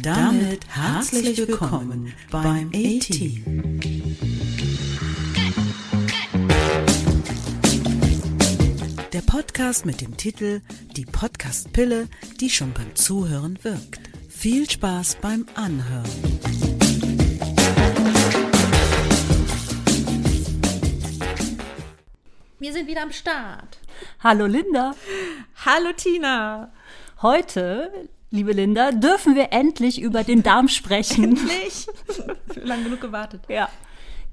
Und damit herzlich willkommen beim A-Team. Der Podcast mit dem Titel Die Podcast-Pille, die schon beim Zuhören wirkt. Viel Spaß beim Anhören. Wir sind wieder am Start. Hallo Linda. Hallo Tina. Heute, liebe Linda, dürfen wir endlich über den Darm sprechen. Endlich. Lang genug gewartet. Ja.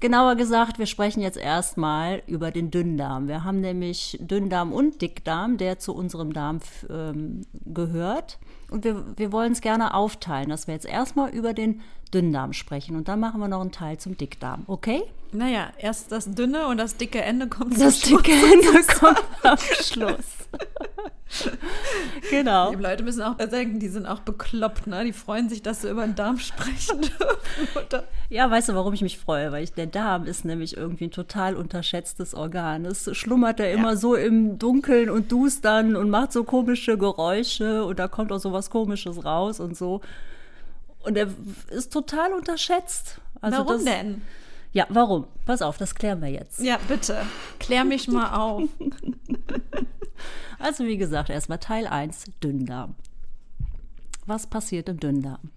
Genauer gesagt, wir sprechen jetzt erstmal über den Dünndarm. Wir haben nämlich Dünndarm und Dickdarm, der zu unserem Darm ähm, gehört. Und wir, wir wollen es gerne aufteilen, dass wir jetzt erstmal über den Dünndarm sprechen und dann machen wir noch einen Teil zum Dickdarm, okay? Naja, erst das dünne und das dicke Ende kommt zum Das dicke Ende kommt am Schluss. genau. Die Leute müssen auch denken, die sind auch bekloppt, ne? Die freuen sich, dass sie über den Darm sprechen dürfen. Ja, weißt du, warum ich mich freue? Weil ich, der Darm ist nämlich irgendwie ein total unterschätztes Organ. Es schlummert ja immer so im Dunkeln und Dustern und macht so komische Geräusche und da kommt auch so was Komisches raus und so. Und er ist total unterschätzt. Also Warum das, denn? Ja, warum? Pass auf, das klären wir jetzt. Ja, bitte. Klär mich mal auf. Also wie gesagt, erstmal Teil 1, Dünndarm. Was passiert im Dünndarm?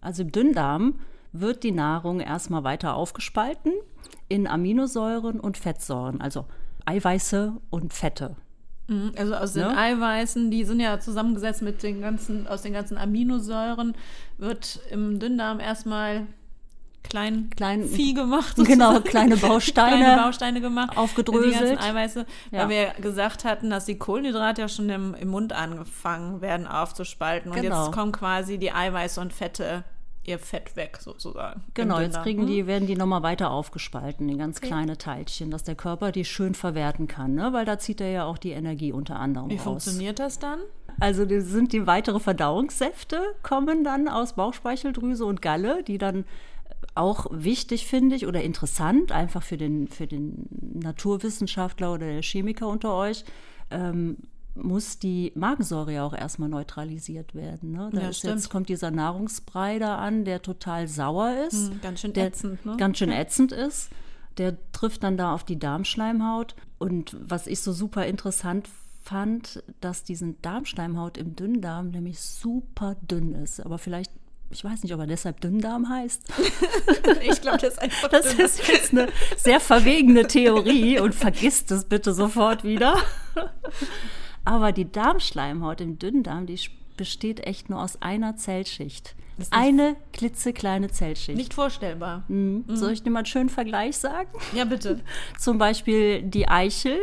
Also im Dünndarm wird die Nahrung erstmal weiter aufgespalten in Aminosäuren und Fettsäuren, also Eiweiße und Fette. Also aus den Ne? Eiweißen, die sind ja zusammengesetzt mit den ganzen, aus den ganzen Aminosäuren, wird im Dünndarm erstmal klein, Klein- Vieh gemacht. Genau, kleine Bausteine kleine Bausteine gemacht. aufgedröselt. Die ganzen Eiweiße, Ja. weil wir gesagt hatten, dass die Kohlenhydrate ja schon im, im Mund angefangen werden aufzuspalten. Und Genau. jetzt kommen quasi die Eiweiße und Fette, ihr Fett weg sozusagen. Genau, jetzt kriegen die, werden die nochmal weiter aufgespalten in ganz kleine Teilchen, dass der Körper die schön verwerten kann, ne? weil da zieht er ja auch die Energie unter anderem Wie raus. funktioniert das dann? Also das sind die weitere Verdauungssäfte, kommen dann aus Bauchspeicheldrüse und Galle, die dann auch wichtig finde ich oder interessant, einfach für den, für den Naturwissenschaftler oder der Chemiker unter euch, ähm, muss die Magensäure ja auch erstmal neutralisiert werden. Ne? Da Ja, jetzt kommt dieser Nahrungsbrei da an, der total sauer ist, Hm, ganz schön ätzend, ne? ganz schön ätzend ist. Der trifft dann da auf die Darmschleimhaut. Und was ich so super interessant fand, dass diesen Darmschleimhaut im Dünndarm nämlich super dünn ist. Aber vielleicht, ich weiß nicht, ob er deshalb Dünndarm heißt. Ich glaube, das ist einfach Das dünn. ist jetzt eine sehr verwegene Theorie und vergisst es bitte sofort wieder. Aber die Darmschleimhaut im Dünndarm, die besteht echt nur aus einer Zellschicht. Eine klitzekleine Zellschicht. nicht vorstellbar. Mhm. Soll ich dir mal einen schönen Vergleich sagen? Ja, bitte. Zum Beispiel die Eichel,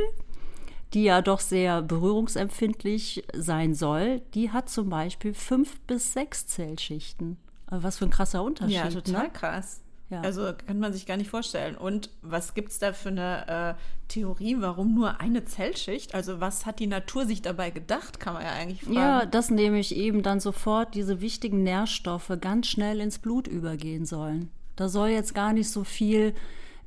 die ja doch sehr berührungsempfindlich sein soll, die hat zum Beispiel fünf bis sechs Zellschichten. Was für ein krasser Unterschied. Ja, total Ne? krass. Ja. Also kann man sich gar nicht vorstellen. Und was gibt es da für eine äh, Theorie, warum nur eine Zellschicht? Also was hat die Natur sich dabei gedacht, kann man ja eigentlich fragen. Ja, dass nämlich eben dann sofort diese wichtigen Nährstoffe ganz schnell ins Blut übergehen sollen. Da soll jetzt gar nicht so viel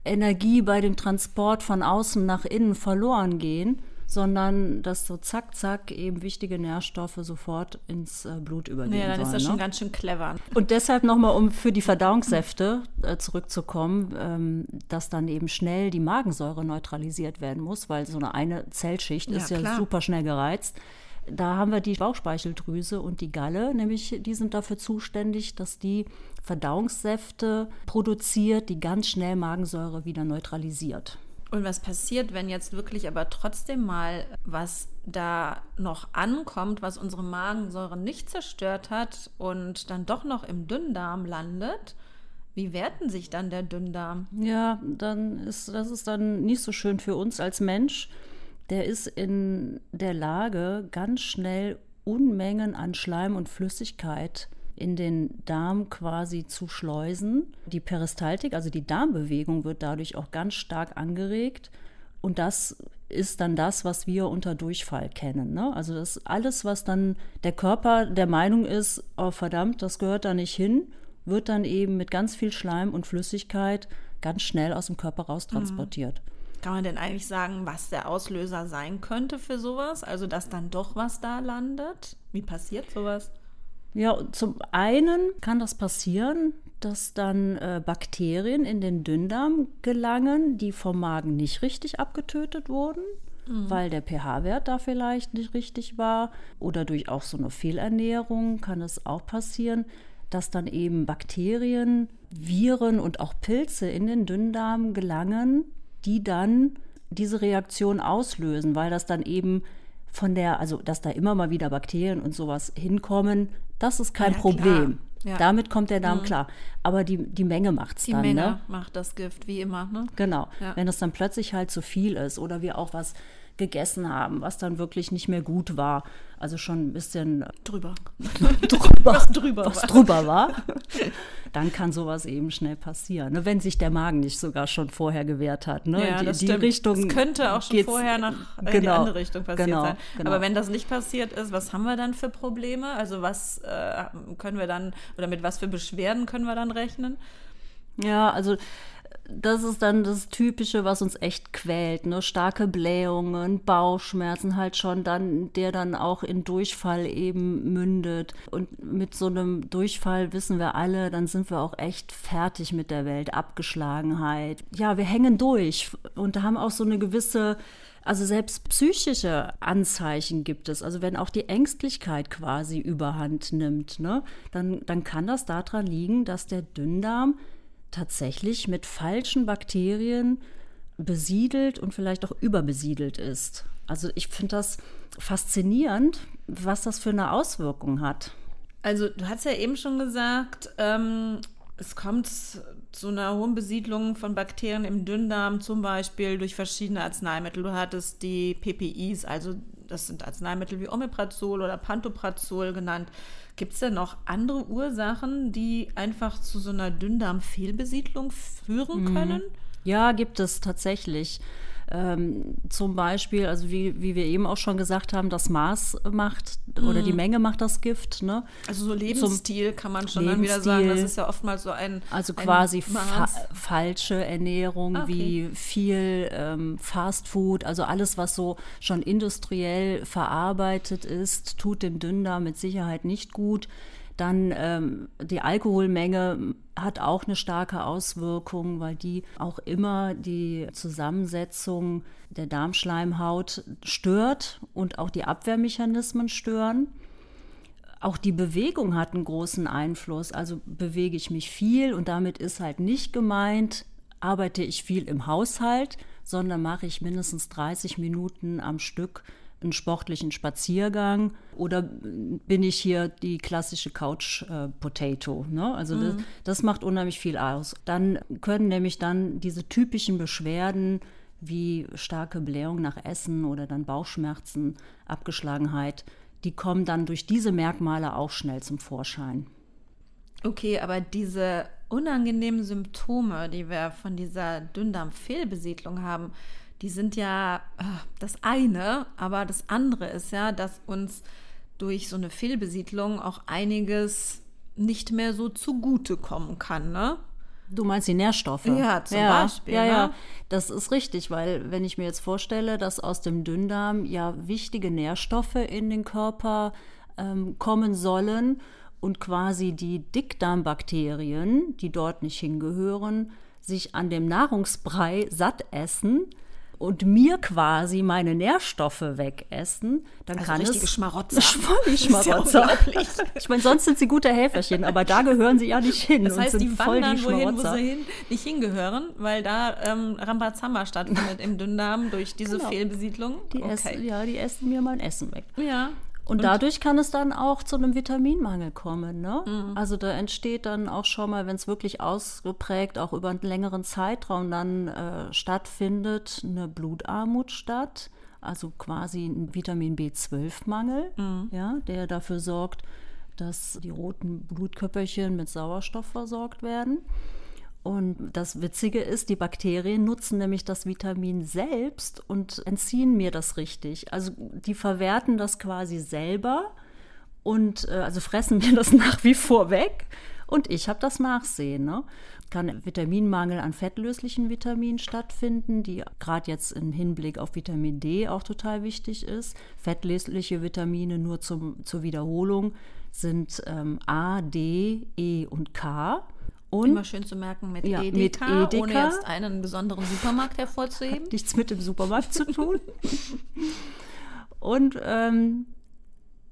Energie bei dem Transport von außen nach innen verloren gehen, sondern dass so zack, zack eben wichtige Nährstoffe sofort ins äh, Blut übergehen Naja, dann sollen. ist das schon ne? ganz schön clever. Und deshalb nochmal, um für die Verdauungssäfte äh, zurückzukommen, ähm, dass dann eben schnell die Magensäure neutralisiert werden muss, weil so eine eine Zellschicht Ja, ist ja klar. super schnell gereizt. Da haben wir die Bauchspeicheldrüse und die Galle, nämlich die sind dafür zuständig, dass die Verdauungssäfte produziert, die ganz schnell Magensäure wieder neutralisiert. Und was passiert, wenn jetzt wirklich aber trotzdem mal was da noch ankommt, was unsere Magensäure nicht zerstört hat und dann doch noch im Dünndarm landet? Wie werten sich dann der Dünndarm? Ja, dann ist das ist dann nicht so schön für uns als Mensch. Der ist in der Lage, ganz schnell Unmengen an Schleim und Flüssigkeit in den Darm quasi zu schleusen. Die Peristaltik, also die Darmbewegung, wird dadurch auch ganz stark angeregt. Und das ist dann das, was wir unter Durchfall kennen. Ne? Also das alles, was dann der Körper der Meinung ist, oh verdammt, das gehört da nicht hin, wird dann eben mit ganz viel Schleim und Flüssigkeit ganz schnell aus dem Körper raus transportiert. Kann man denn eigentlich sagen, was der Auslöser sein könnte für sowas? Also, dass dann doch was da landet? Wie passiert sowas? Ja, zum einen kann das passieren, dass dann äh, Bakterien in den Dünndarm gelangen, die vom Magen nicht richtig abgetötet wurden, mhm. weil der pH-Wert da vielleicht nicht richtig war. Oder durch auch so eine Fehlernährung kann es auch passieren, dass dann eben Bakterien, Viren und auch Pilze in den Dünndarm gelangen, die dann diese Reaktion auslösen, weil das dann eben von der, also dass da immer mal wieder Bakterien und sowas hinkommen, das ist kein ja, Problem. Ja. Damit kommt der Darm mhm. klar. Aber die, die Menge macht es dann. Die Menge ne? macht das Gift, wie immer. Ne? Genau. Ja. Wenn es dann plötzlich halt zu viel ist oder wir auch was gegessen haben, was dann wirklich nicht mehr gut war. Also schon ein bisschen drüber. drüber was drüber was war. drüber war. Dann kann sowas eben schnell passieren. Ne? Wenn sich der Magen nicht sogar schon vorher gewehrt hat. Ne? Ja, die, das die Richtung. Das könnte auch schon vorher nach äh, genau, die andere Richtung passiert genau, sein. Genau. Aber wenn das nicht passiert ist, was haben wir dann für Probleme? Also was äh, können wir dann oder mit was für Beschwerden können wir dann rechnen? Ja, also das ist dann das Typische, was uns echt quält. Ne? Starke Blähungen, Bauchschmerzen halt schon dann, der dann auch in Durchfall eben mündet. Und mit so einem Durchfall wissen wir alle, dann sind wir auch echt fertig mit der Welt. Abgeschlagenheit. Ja, wir hängen durch und haben auch so eine gewisse also selbst psychische Anzeichen gibt es. Also wenn auch die Ängstlichkeit quasi überhand nimmt, ne, dann, dann kann das daran liegen, dass der Dünndarm tatsächlich mit falschen Bakterien besiedelt und vielleicht auch überbesiedelt ist. Also ich finde das faszinierend, was das für eine Auswirkung hat. Also du hast ja eben schon gesagt, ähm, es kommt zu einer hohen Besiedlung von Bakterien im Dünndarm, zum Beispiel durch verschiedene Arzneimittel. Du hattest die PPIs, also das sind Arzneimittel wie Omeprazol oder Pantoprazol genannt. Gibt es denn noch andere Ursachen, die einfach zu so einer Dünndarmfehlbesiedlung führen mhm. können? Ja, gibt es tatsächlich. Ähm, zum Beispiel, also wie, wie wir eben auch schon gesagt haben, das Maß macht mm. oder die mhm. Menge macht das Gift. Ne? Also so Lebensstil zum kann man schon dann wieder sagen. Das ist ja oftmals so ein Also quasi fa falsche Ernährung ah, okay. wie viel ähm, Fastfood, also alles, was so schon industriell verarbeitet ist, tut dem Dünndarm mit Sicherheit nicht gut. Dann ähm, die Alkoholmenge hat auch eine starke Auswirkung, weil die auch immer die Zusammensetzung der Darmschleimhaut stört und auch die Abwehrmechanismen stören. Auch die Bewegung hat einen großen Einfluss. Also bewege ich mich viel und damit ist halt nicht gemeint, arbeite ich viel im Haushalt, sondern mache ich mindestens 30 Minuten am Stück einen sportlichen Spaziergang oder bin ich hier die klassische Couch-Potato. Äh, ne? Also mhm. das, das macht unheimlich viel aus. Dann können nämlich dann diese typischen Beschwerden wie starke Blähung nach Essen oder dann Bauchschmerzen, Abgeschlagenheit, die kommen dann durch diese Merkmale auch schnell zum Vorschein. Okay, aber diese unangenehmen Symptome, die wir von dieser Dünndarmfehlbesiedlung haben, die sind ja äh, das eine, aber das andere ist ja, dass uns durch so eine Fehlbesiedlung auch einiges nicht mehr so zugute kommen kann, ne? Du meinst die Nährstoffe? Ja, zum ja, Beispiel. Ja, ne? ja, das ist richtig, weil wenn ich mir jetzt vorstelle, dass aus dem Dünndarm ja wichtige Nährstoffe in den Körper ähm, kommen sollen und quasi die Dickdarmbakterien, die dort nicht hingehören, sich an dem Nahrungsbrei satt essen, und mir quasi meine Nährstoffe wegessen, dann also kann richtige es Schmarotzer. Schmarotzer. Ja ich meine, sonst sind sie gute Helferchen, aber da gehören sie ja nicht hin. Das heißt, die wandern die wohin, wo sie hin, nicht hingehören, weil da ähm, Rambazamba stattfindet im Dünndarm durch diese genau. Fehlbesiedlung. Die okay. essen, ja, die essen mir mein Essen weg. Ja. Und, und, dadurch kann es dann auch zu einem Vitaminmangel kommen. Ne? Mhm. Also da entsteht dann auch schon mal, wenn es wirklich ausgeprägt auch über einen längeren Zeitraum dann äh, stattfindet, eine Blutarmut statt. Also quasi ein Vitamin B12-Mangel, mhm. ja, der dafür sorgt, dass die roten Blutkörperchen mit Sauerstoff versorgt werden. Und das Witzige ist, die Bakterien nutzen nämlich das Vitamin selbst und entziehen mir das richtig. Also die verwerten das quasi selber und äh, also fressen mir das nach wie vor weg Und ich habe das Nachsehen. Ne? Kann Vitaminmangel an fettlöslichen Vitaminen stattfinden, die gerade jetzt im Hinblick auf Vitamin D auch total wichtig ist. Fettlösliche Vitamine nur zum, zur Wiederholung sind ähm, A, D, E und K. Und Immer schön zu merken mit, ja, Edeka, mit Edeka, ohne jetzt einen besonderen Supermarkt hervorzuheben. Hat nichts mit dem Supermarkt zu tun. Und ähm,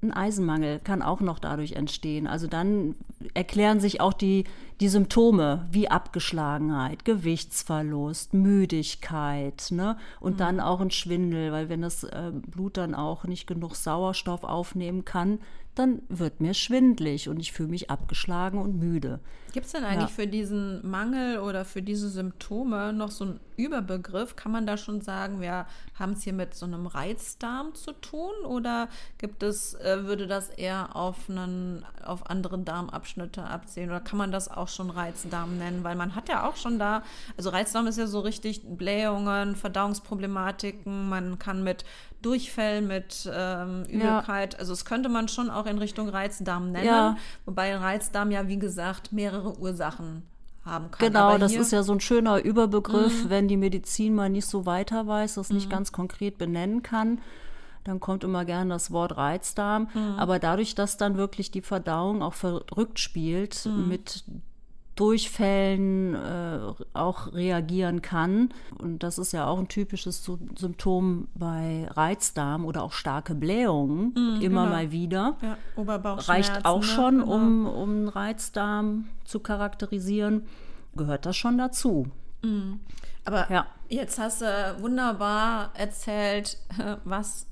ein Eisenmangel kann auch noch dadurch entstehen. Also dann erklären sich auch die, die Symptome wie Abgeschlagenheit, Gewichtsverlust, Müdigkeit ne? und mhm. dann auch ein Schwindel, weil wenn das äh, Blut dann auch nicht genug Sauerstoff aufnehmen kann, dann wird mir schwindlig und ich fühle mich abgeschlagen und müde. Gibt es denn eigentlich ja. für diesen Mangel oder für diese Symptome noch so einen Überbegriff? Kann man da schon sagen, wir haben es hier mit so einem Reizdarm zu tun oder gibt es, äh, würde das eher auf, einen, auf andere Darmabschnitte abzielen oder kann man das auch schon Reizdarm nennen? Weil man hat ja auch schon da, also Reizdarm ist ja so richtig Blähungen, Verdauungsproblematiken, man kann mit Durchfällen, mit ähm, Übelkeit, ja. also es könnte man schon auch in Richtung Reizdarm nennen, ja. wobei Reizdarm ja wie gesagt mehrere Ursachen haben kann. Genau, das ist ja so ein schöner Überbegriff, mhm. wenn die Medizin mal nicht so weiter weiß, das mhm. nicht ganz konkret benennen kann. Dann kommt immer gerne das Wort Reizdarm. Mhm. Aber dadurch, dass dann wirklich die Verdauung auch verrückt spielt mhm. mit Durchfällen äh, auch reagieren kann. Und das ist ja auch ein typisches Symptom bei Reizdarm oder auch starke Blähungen, mm, immer genau. mal wieder. Ja, Reicht auch ne? schon, genau. um, um Reizdarm zu charakterisieren. Gehört das schon dazu. Mm. Aber ja. jetzt hast du wunderbar erzählt, was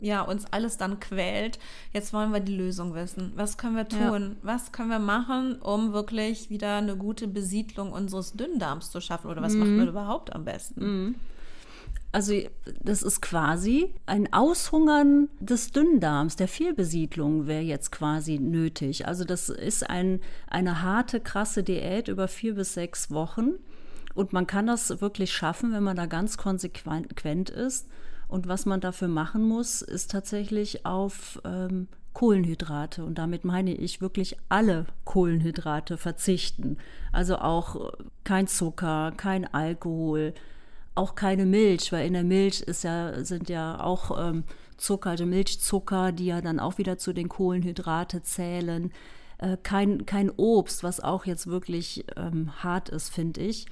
ja, uns alles dann quält. Jetzt wollen wir die Lösung wissen. Was können wir tun? Ja. Was können wir machen, um wirklich wieder eine gute Besiedlung unseres Dünndarms zu schaffen? Oder was mhm. machen wir überhaupt am besten? Mhm. Also das ist quasi ein Aushungern des Dünndarms, der Fehlbesiedlung wäre jetzt quasi nötig. Also das ist ein, eine harte, krasse Diät über vier bis sechs Wochen. Und man kann das wirklich schaffen, wenn man da ganz konsequent ist und was man dafür machen muss, ist tatsächlich auf ähm, Kohlenhydrate. Und damit meine ich wirklich alle Kohlenhydrate verzichten. Also auch kein Zucker, kein Alkohol, auch keine Milch, weil in der Milch ist ja, sind ja auch ähm, Zucker, also Milchzucker, die ja dann auch wieder zu den Kohlenhydrate zählen. Äh, kein, kein Obst, was auch jetzt wirklich ähm, hart ist, finde ich.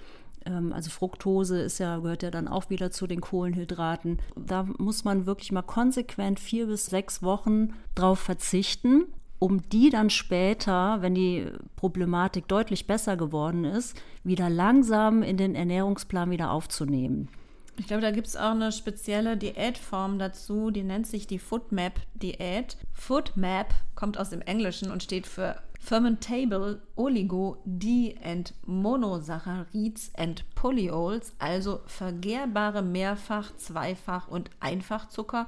Ähm, also Fructose ist ja, gehört ja dann auch wieder zu den Kohlenhydraten. Da muss man wirklich mal konsequent vier bis sechs Wochen drauf verzichten, um die dann später, wenn die Problematik deutlich besser geworden ist, wieder langsam in den Ernährungsplan wieder aufzunehmen. Ich glaube, da gibt es auch eine spezielle Diätform dazu, die nennt sich die Foodmap-Diät. Foodmap kommt aus dem Englischen und steht für Fermentable Oligo D and Monosaccharides and Polyols, also vergehrbare Mehrfach-, Zweifach- und Einfachzucker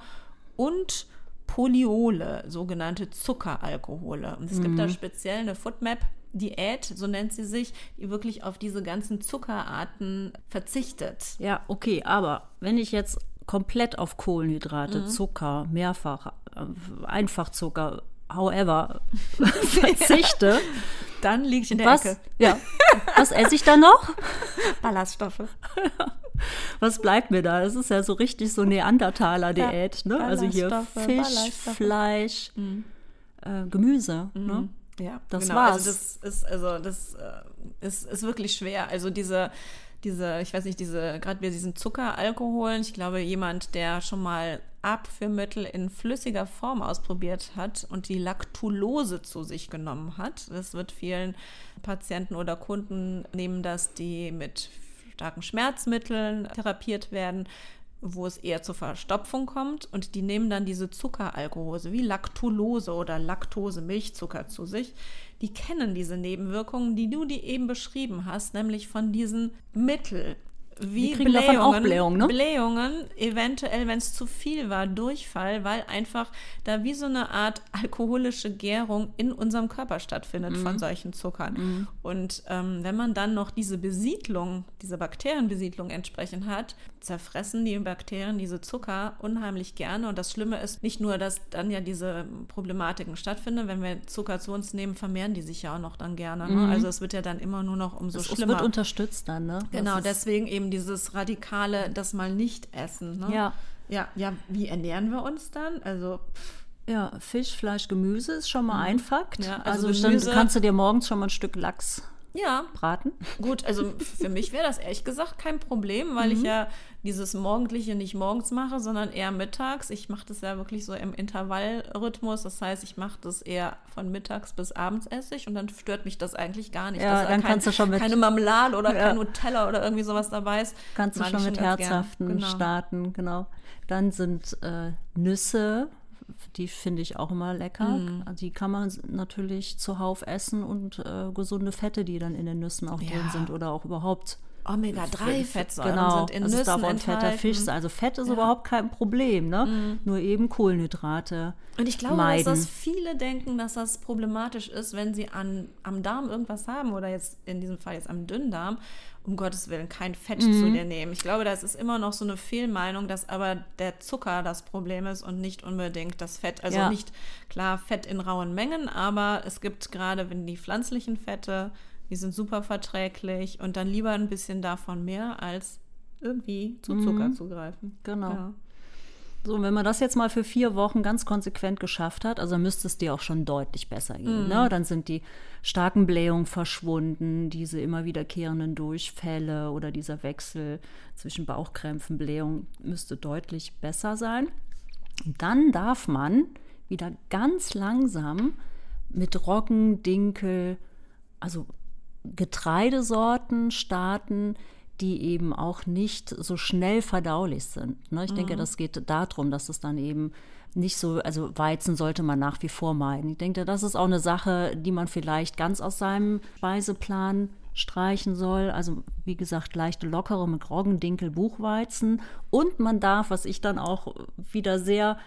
und Polyole, sogenannte Zuckeralkohole. Und es mhm. gibt da speziell eine Foodmap Diät, so nennt sie sich, die wirklich auf diese ganzen Zuckerarten verzichtet. Ja, okay, aber wenn ich jetzt komplett auf Kohlenhydrate, mhm. Zucker, mehrfach, äh, Einfachzucker, however, verzichte, dann liege ich in der was, Ecke. Ja. Was esse ich dann noch? Ballaststoffe. Was bleibt mir da? Das ist ja so richtig so Neandertaler-Diät. Ja, ne? Also hier Fisch, Fleisch, mhm. äh, Gemüse. Ne? Mhm. Ne? Ja, das genau. war's. Also das ist, also das äh, ist, ist wirklich schwer. Also diese, diese, ich weiß nicht, diese, gerade bei diesen Zuckeralkoholen, ich glaube, jemand, der schon mal Abführmittel in flüssiger Form ausprobiert hat und die Laktulose zu sich genommen hat, das wird vielen Patienten oder Kunden nehmen das, die mit starken Schmerzmitteln therapiert werden, wo es eher zur Verstopfung kommt und die nehmen dann diese Zuckeralkohose wie Laktulose oder Laktose Milchzucker zu sich. Die kennen diese Nebenwirkungen, die du die eben beschrieben hast, nämlich von diesen Mittel wie kriegen davon auch Blähungen, ne? Blähungen, eventuell, wenn es zu viel war, Durchfall, weil einfach da wie so eine Art alkoholische Gärung in unserem Körper stattfindet Mhm. von solchen Zuckern. Und ähm, wenn man dann noch diese Besiedlung, diese Bakterienbesiedlung entsprechend hat, zerfressen die Bakterien diese Zucker unheimlich gerne. Und das Schlimme ist nicht nur, dass dann ja diese Problematiken stattfinden, wenn wir Zucker zu uns nehmen, vermehren die sich ja auch noch dann gerne. Ne? Also es wird ja dann immer nur noch umso Es, es schlimmer. wird unterstützt dann, ne? Genau, deswegen eben dieses radikale, das mal nicht essen. Ne? Ja. Ja, ja, wie ernähren wir uns dann? Also, Ja, Fisch, Fleisch, Gemüse ist schon mal ein Fakt. Mhm. Ja, also also dann Gemüse- kannst du dir morgens schon mal ein Stück Lachs ja, braten. gut, also für mich wäre das ehrlich gesagt kein Problem, weil Mhm. ich ja dieses Morgendliche nicht morgens mache, sondern eher mittags. Ich mache das ja wirklich so im Intervallrhythmus. Das heißt, ich mache das eher von mittags bis abends esse ich und dann stört mich das eigentlich gar nicht. Ja, dass da dann kannst du schon mit- keine Marmelade oder Ja. kein Nutella oder irgendwie sowas dabei ist. Kannst du schon mit herzhaften Genau. starten, genau. Dann sind äh, Nüsse, die finde ich auch immer lecker. Also Die kann man natürlich zuhauf essen und äh, gesunde Fette, die dann in den Nüssen auch drin Ja. sind oder auch überhaupt Omega-3-Fettsäuren genau, sind in also Nüssen auch ein fetter enthalten. Fisch. Also Fett ist überhaupt kein Problem, ne? Nur eben Kohlenhydrate. Und ich glaube, meiden. dass das viele denken, dass das problematisch ist, wenn sie an, am Darm irgendwas haben oder jetzt in diesem Fall jetzt am Dünndarm, um Gottes Willen kein Fett Mhm. zu dir nehmen. Ich glaube, das ist immer noch so eine Fehlmeinung, dass aber der Zucker das Problem ist und nicht unbedingt das Fett. Also Ja. nicht klar Fett in rauen Mengen, aber es gibt gerade, wenn die pflanzlichen Fette, die sind super verträglich und dann lieber ein bisschen davon mehr als irgendwie zu Zucker zu greifen. Mhm. Genau. Ja. So, und wenn man das jetzt mal für vier Wochen ganz konsequent geschafft hat, also müsste es dir auch schon deutlich besser gehen. Mhm. Ne? Dann sind die starken Blähungen verschwunden, diese immer wiederkehrenden Durchfälle oder dieser Wechsel zwischen Bauchkrämpfen, Blähungen müsste deutlich besser sein. Und dann darf man wieder ganz langsam mit Roggen, Dinkel, also Getreidesorten starten, die eben auch nicht so schnell verdaulich sind. Ne? Ich denke, das geht darum, dass es dann eben nicht so, also Weizen sollte man nach wie vor meiden. Ich denke, das ist auch eine Sache, die man vielleicht ganz aus seinem Speiseplan streichen soll. Also wie gesagt, leichte lockere mit Roggen, Dinkel, Buchweizen. Und man darf, was ich dann auch wieder sehr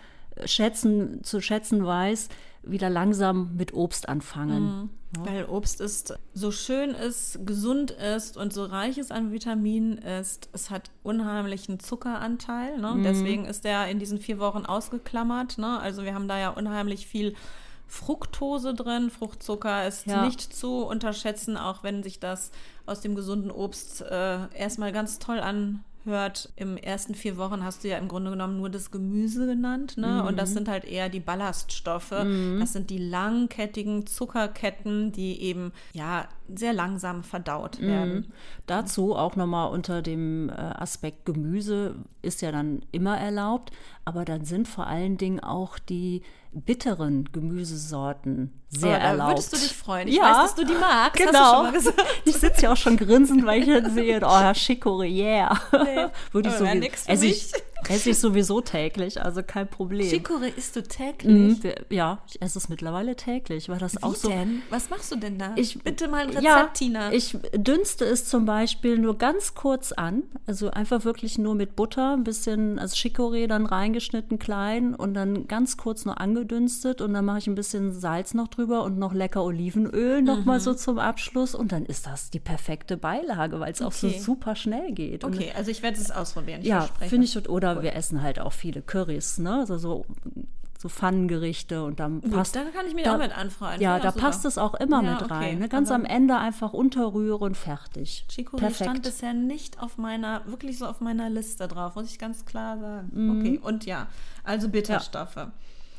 schätzen, zu schätzen weiß, wieder langsam mit Obst anfangen. Weil Obst ist, so schön ist, gesund ist und so reich es an Vitaminen ist, es hat unheimlichen Zuckeranteil. Ne? Deswegen ist der in diesen vier Wochen ausgeklammert. Ne? Also wir haben da ja unheimlich viel Fructose drin. Fruchtzucker ist Ja. nicht zu unterschätzen, auch wenn sich das aus dem gesunden Obst äh, erstmal ganz toll anhört. Im ersten vier Wochen hast du ja im Grunde genommen nur das Gemüse genannt. Ne? Und das sind halt eher die Ballaststoffe. Das sind die langkettigen Zuckerketten, die eben ja sehr langsam verdaut werden. Dazu auch nochmal unter dem äh, Aspekt Gemüse ist ja dann immer erlaubt, aber dann sind vor allen Dingen auch die bitteren Gemüsesorten sehr Aber da erlaubt. würdest du dich freuen. Ich ja, weiß, dass du die magst. Genau. Ich sitze ja auch schon grinsend, weil ich dann sehe, oh, Herr Chicorée, yeah. Würde ich, für esse ich, mich. Esse ich sowieso täglich, also kein Problem. Chicorée isst du täglich? Mhm, ja, ich esse es mittlerweile täglich, weil das auch Wie so denn? Was machst du denn da? Ich, Bitte mal ein Rezept, ja, Tina. Ich dünste es zum Beispiel nur ganz kurz an. Also einfach wirklich nur mit Butter, ein bisschen, also Chicorée dann reingeschnitten klein und dann ganz kurz nur angedünstet und dann mache ich ein bisschen Salz noch drüber und noch lecker Olivenöl noch Mhm. mal so zum Abschluss und dann ist das die perfekte Beilage, weil es auch so Okay. super schnell geht. Und okay, also ich werde es ausprobieren. Ich ja, finde ich, oder wir essen halt auch viele Currys, ne? Also so, so Pfannengerichte und dann passt. da kann ich mich da- auch mit anfreunden. Ja, da passt es auch immer Ja, mit okay. rein. Ne? Ganz Aber- am Ende einfach unterrühren, fertig. Chicorée Perfekt. stand bisher nicht auf meiner, wirklich so auf meiner Liste drauf, muss ich ganz klar sagen. Mhm. Okay, und ja, also Bitterstoffe.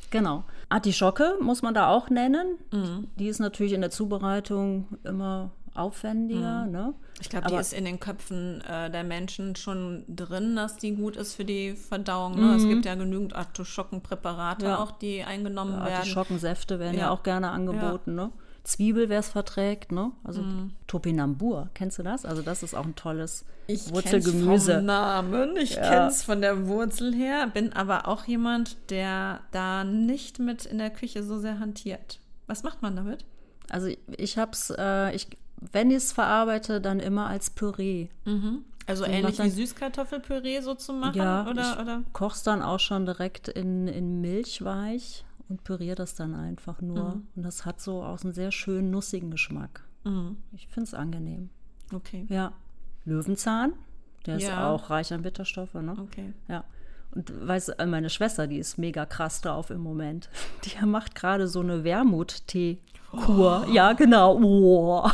Genau. Artischocke muss man da auch nennen. Mhm. Die ist natürlich in der Zubereitung immer aufwendiger. Ne? Ich glaube, die ist in den Köpfen äh, der Menschen schon drin, dass die gut ist für die Verdauung. Ne? Es gibt ja genügend Artischockenpräparate Ja. auch, die eingenommen werden. Artischockensäfte werden ja. Ja. auch gerne angeboten. Ne? Zwiebel, wer es verträgt. Ne? Also Topinambur, kennst du das? Also das ist auch ein tolles Ich Wurzelgemüse. vom Namen, ich Ja. kenn's von der Wurzel her, bin aber auch jemand, der da nicht mit in der Küche so sehr hantiert. Was macht man damit? Also ich, ich habe es, äh, ich, wenn ich es verarbeite, dann immer als Püree. Also So ähnlich macht wie Süßkartoffelpüree so zu machen? Ja, oder, ich oder? koch's dann auch schon direkt in, in Milch weich und püriere das dann einfach nur. Mhm. Und das hat so auch einen sehr schönen nussigen Geschmack. Mhm. Ich finde es angenehm. Okay. Ja. Löwenzahn, der ist Ja. auch reich an Bitterstoffe, ne? Okay. Ja. Und weißt du, meine Schwester, die ist mega krass drauf im Moment. Die macht gerade so eine Wermuttee-Kur. Ja, genau. Oh.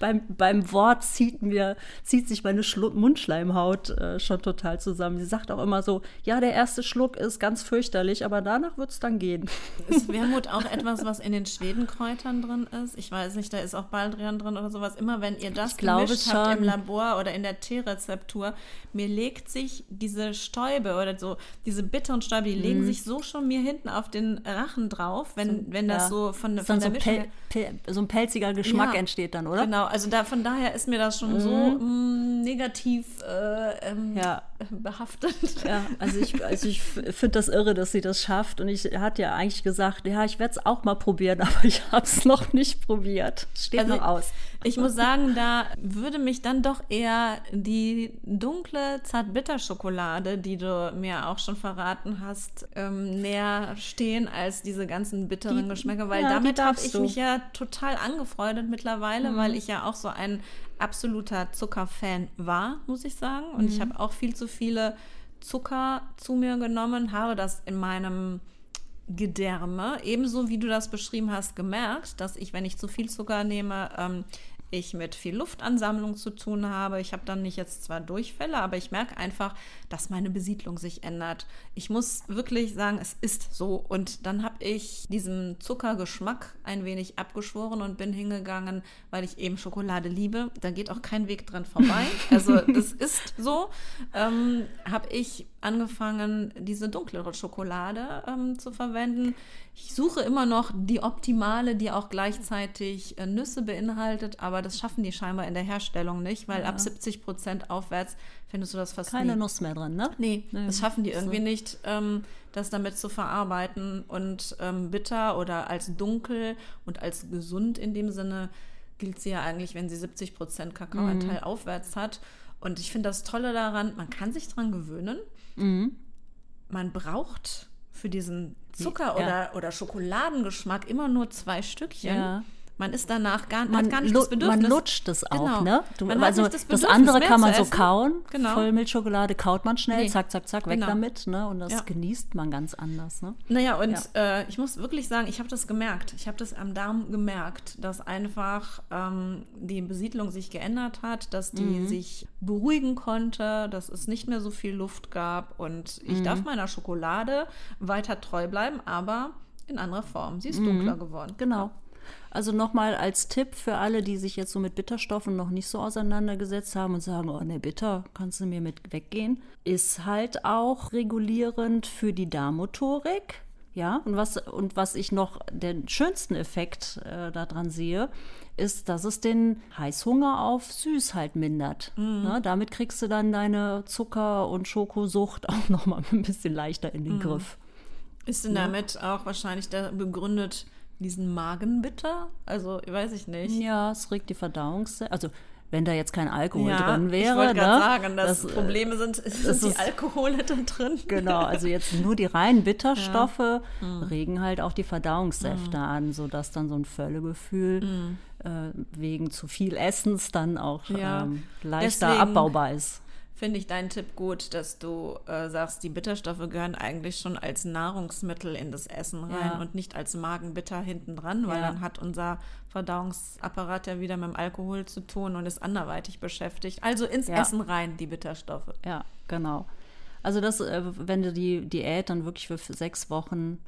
Beim, beim Wort zieht mir, zieht sich meine Schlu Mundschleimhaut äh, schon total zusammen. Sie sagt auch immer so, ja, der erste Schluck ist ganz fürchterlich, aber danach wird es dann gehen. Ist Wermut auch etwas, was in den Schwedenkräutern drin ist? Ich weiß nicht, da ist auch Baldrian drin oder sowas. Immer wenn ihr das Ich gemischt habt schon. im Labor oder in der Teerezeptur, mir legt sich diese Stäube oder so, diese bitteren Stäube, die legen sich so schon mir hinten auf den Rachen drauf, wenn, wenn das Mhm. Ja. so von, von der so, Mischung pel, pel, so ein pelziger Geschmack Ja, entsteht dann, oder? Genau, also da, von daher ist mir das schon so mm, negativ äh, ähm, Ja. behaftet. Ja, also ich, also ich finde das irre, dass sie das schafft. Und ich hatte ja eigentlich gesagt, ja, ich werde es auch mal probieren, aber ich habe es noch nicht probiert. Steht Also, noch aus. Ich muss sagen, da würde mich dann doch eher die dunkle Zartbitterschokolade, die du mir auch schon verraten hast, ähm, näher stehen als diese ganzen bitteren Die- Geschmäcker, weil ja, damit habe ich du. Mhm. mich ja total angefreundet mittlerweile, weil ich ja auch so ein absoluter Zuckerfan war, muss ich sagen. Und Mhm. ich habe auch viel zu viele Zucker zu mir genommen, habe das in meinem Gedärme, ebenso wie du das beschrieben hast, gemerkt, dass ich, wenn ich zu viel Zucker nehme, ähm, ich mit viel Luftansammlung zu tun habe. Ich habe dann nicht jetzt zwar Durchfälle, aber ich merke einfach, dass meine Besiedlung sich ändert. Ich muss wirklich sagen, es ist so. Und dann habe ich diesen Zuckergeschmack ein wenig abgeschworen und bin hingegangen, weil ich eben Schokolade liebe. Da geht auch kein Weg dran vorbei. Also das ist so. Ähm, habe ich angefangen, diese dunklere Schokolade ähm, zu verwenden. Ich suche immer noch die optimale, die auch gleichzeitig äh, Nüsse beinhaltet, aber das schaffen die scheinbar in der Herstellung nicht, weil ab 70 Prozent aufwärts findest du das fast Keine nie. Nuss mehr drin, ne? Nee, Nee, das schaffen die so. irgendwie nicht, ähm, das damit zu verarbeiten. Und ähm, bitter oder als dunkel und als gesund in dem Sinne gilt sie ja eigentlich, wenn sie 70 Prozent Kakaoanteil Mhm. aufwärts hat. Und ich finde das Tolle daran, man kann sich dran gewöhnen. Mhm. Man braucht für diesen Zucker- Ja. oder, oder Schokoladengeschmack immer nur zwei Stückchen. Ja. Man ist danach gar, Man, gar nicht das Bedürfnis. man lutscht es auch, Genau. ne? Du, Man hat also das das, andere kann man so kauen. Genau. Vollmilchschokolade kaut man schnell, Nee. zack, zack, zack, weg Genau. damit, ne? Und das Ja. genießt man ganz anders, ne? Naja, und Äh, ich muss wirklich sagen, ich habe das gemerkt. Ich habe das am Darm gemerkt, dass einfach ähm, die Besiedlung sich geändert hat, dass die Mhm. sich beruhigen konnte, dass es nicht mehr so viel Luft gab. Und ich darf Mhm. meiner Schokolade weiter treu bleiben, aber in anderer Form. Sie ist Mhm. dunkler geworden. Genau. Also nochmal als Tipp für alle, die sich jetzt so mit Bitterstoffen noch nicht so auseinandergesetzt haben und sagen, oh ne, bitter, kannst du mir mit weggehen, ist halt auch regulierend für die Darmmotorik. Ja, und was, und was ich noch den schönsten Effekt äh, daran sehe, ist, dass es den Heißhunger auf Süß halt mindert. Ne, damit kriegst du dann deine Zucker- und Schokosucht auch nochmal ein bisschen leichter in den Griff. Ist denn damit auch wahrscheinlich da begründet diesen Magenbitter? Also, weiß ich nicht. Ja, es regt die Verdauungs... Also, wenn da jetzt kein Alkohol Ja, drin wäre. ich wollte ne? sagen, das, das, äh, Probleme sind, sind die ist- Alkohole da drin. Genau, also jetzt nur die reinen Bitterstoffe regen halt auch die Verdauungssäfte an, sodass dann so ein Völlegefühl äh, wegen zu viel Essens dann auch Ja, ähm, leichter deswegen- abbaubar ist. Finde ich deinen Tipp gut, dass du äh, sagst, die Bitterstoffe gehören eigentlich schon als Nahrungsmittel in das Essen rein Ja. und nicht als Magenbitter hinten dran, weil Ja. dann hat unser Verdauungsapparat ja wieder mit dem Alkohol zu tun und ist anderweitig beschäftigt. Also ins Ja. Essen rein, die Bitterstoffe. Ja, genau. Also das, äh, wenn du die Diät dann wirklich für sechs Wochen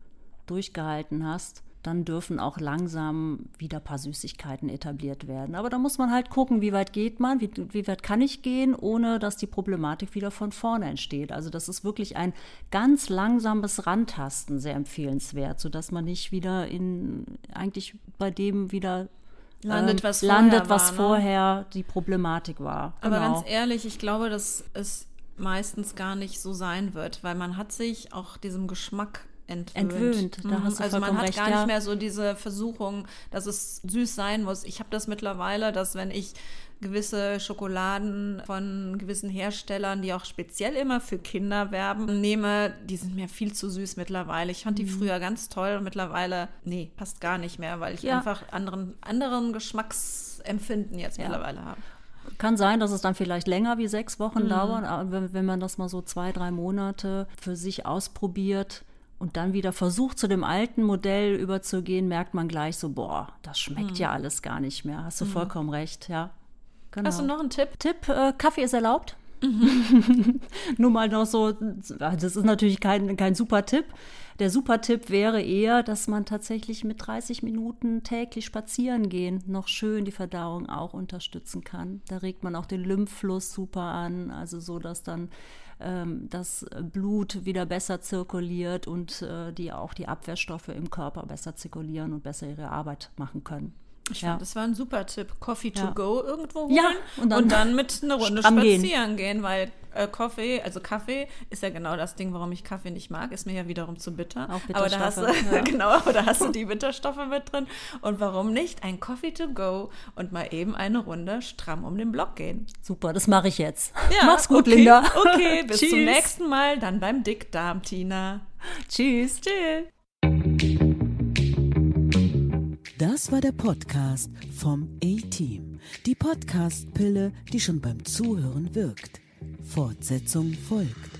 durchgehalten hast, dann dürfen auch langsam wieder ein paar Süßigkeiten etabliert werden. Aber da muss man halt gucken, wie weit geht man, wie, wie weit kann ich gehen, ohne dass die Problematik wieder von vorne entsteht. Also das ist wirklich ein ganz langsames Rantasten sehr empfehlenswert, sodass man nicht wieder in eigentlich bei dem wieder Landet, ähm, was vorher landet, was war, ne? vorher die Problematik war. Aber Genau. ganz ehrlich, ich glaube, dass es meistens gar nicht so sein wird, weil man hat sich auch diesem Geschmack entwöhnt. Entwöhnt, da Mhm. hast du Also man hat recht, gar ja. nicht mehr so diese Versuchung, dass es süß sein muss. Ich habe das mittlerweile, dass wenn ich gewisse Schokoladen von gewissen Herstellern, die auch speziell immer für Kinder werben, nehme, die sind mir viel zu süß mittlerweile. Ich Mhm. fand die früher ganz toll und mittlerweile, nee, passt gar nicht mehr, weil ich Ja. einfach anderen, anderen Geschmacksempfinden jetzt Ja. mittlerweile habe. Kann sein, dass es dann vielleicht länger wie sechs Wochen Mhm. dauert, aber wenn, wenn man das mal so zwei, drei Monate für sich ausprobiert und dann wieder versucht, zu dem alten Modell überzugehen, merkt man gleich so, boah, das schmeckt Mhm. ja alles gar nicht mehr. Hast du vollkommen recht, ja. Genau. Hast du noch einen Tipp? Tipp, äh, Kaffee ist erlaubt. Mhm. Nur mal noch so, das ist natürlich kein, kein super Tipp. Der super Tipp wäre eher, dass man tatsächlich mit 30 Minuten täglich spazieren gehen noch schön die Verdauung auch unterstützen kann. Da regt man auch den Lymphfluss super an, also so, dass dann das Blut wieder besser zirkuliert und äh, die auch die Abwehrstoffe im Körper besser zirkulieren und besser ihre Arbeit machen können. Ich Ja. fand, das war ein super Tipp. Coffee to Ja. go irgendwo holen Ja, und und dann, dann mit einer Runde stramm gehen. spazieren gehen, weil äh, Kaffee, also Kaffee ist ja genau das Ding, warum ich Kaffee nicht mag, ist mir ja wiederum zu bitter. Auch aber da hast du, ja. genau, aber da hast du die Bitterstoffe mit drin. Und warum nicht ein Coffee to go und mal eben eine Runde stramm um den Block gehen? Super, das mache ich jetzt. Ja, Mach's gut, okay, Linda. Okay, bis zum Tschüss. nächsten Mal, dann beim Dickdarm, Tina. Tschüss. Tschüss. Das war der Podcast vom A-Team. Die Podcast-Pille, die schon beim Zuhören wirkt. Fortsetzung folgt.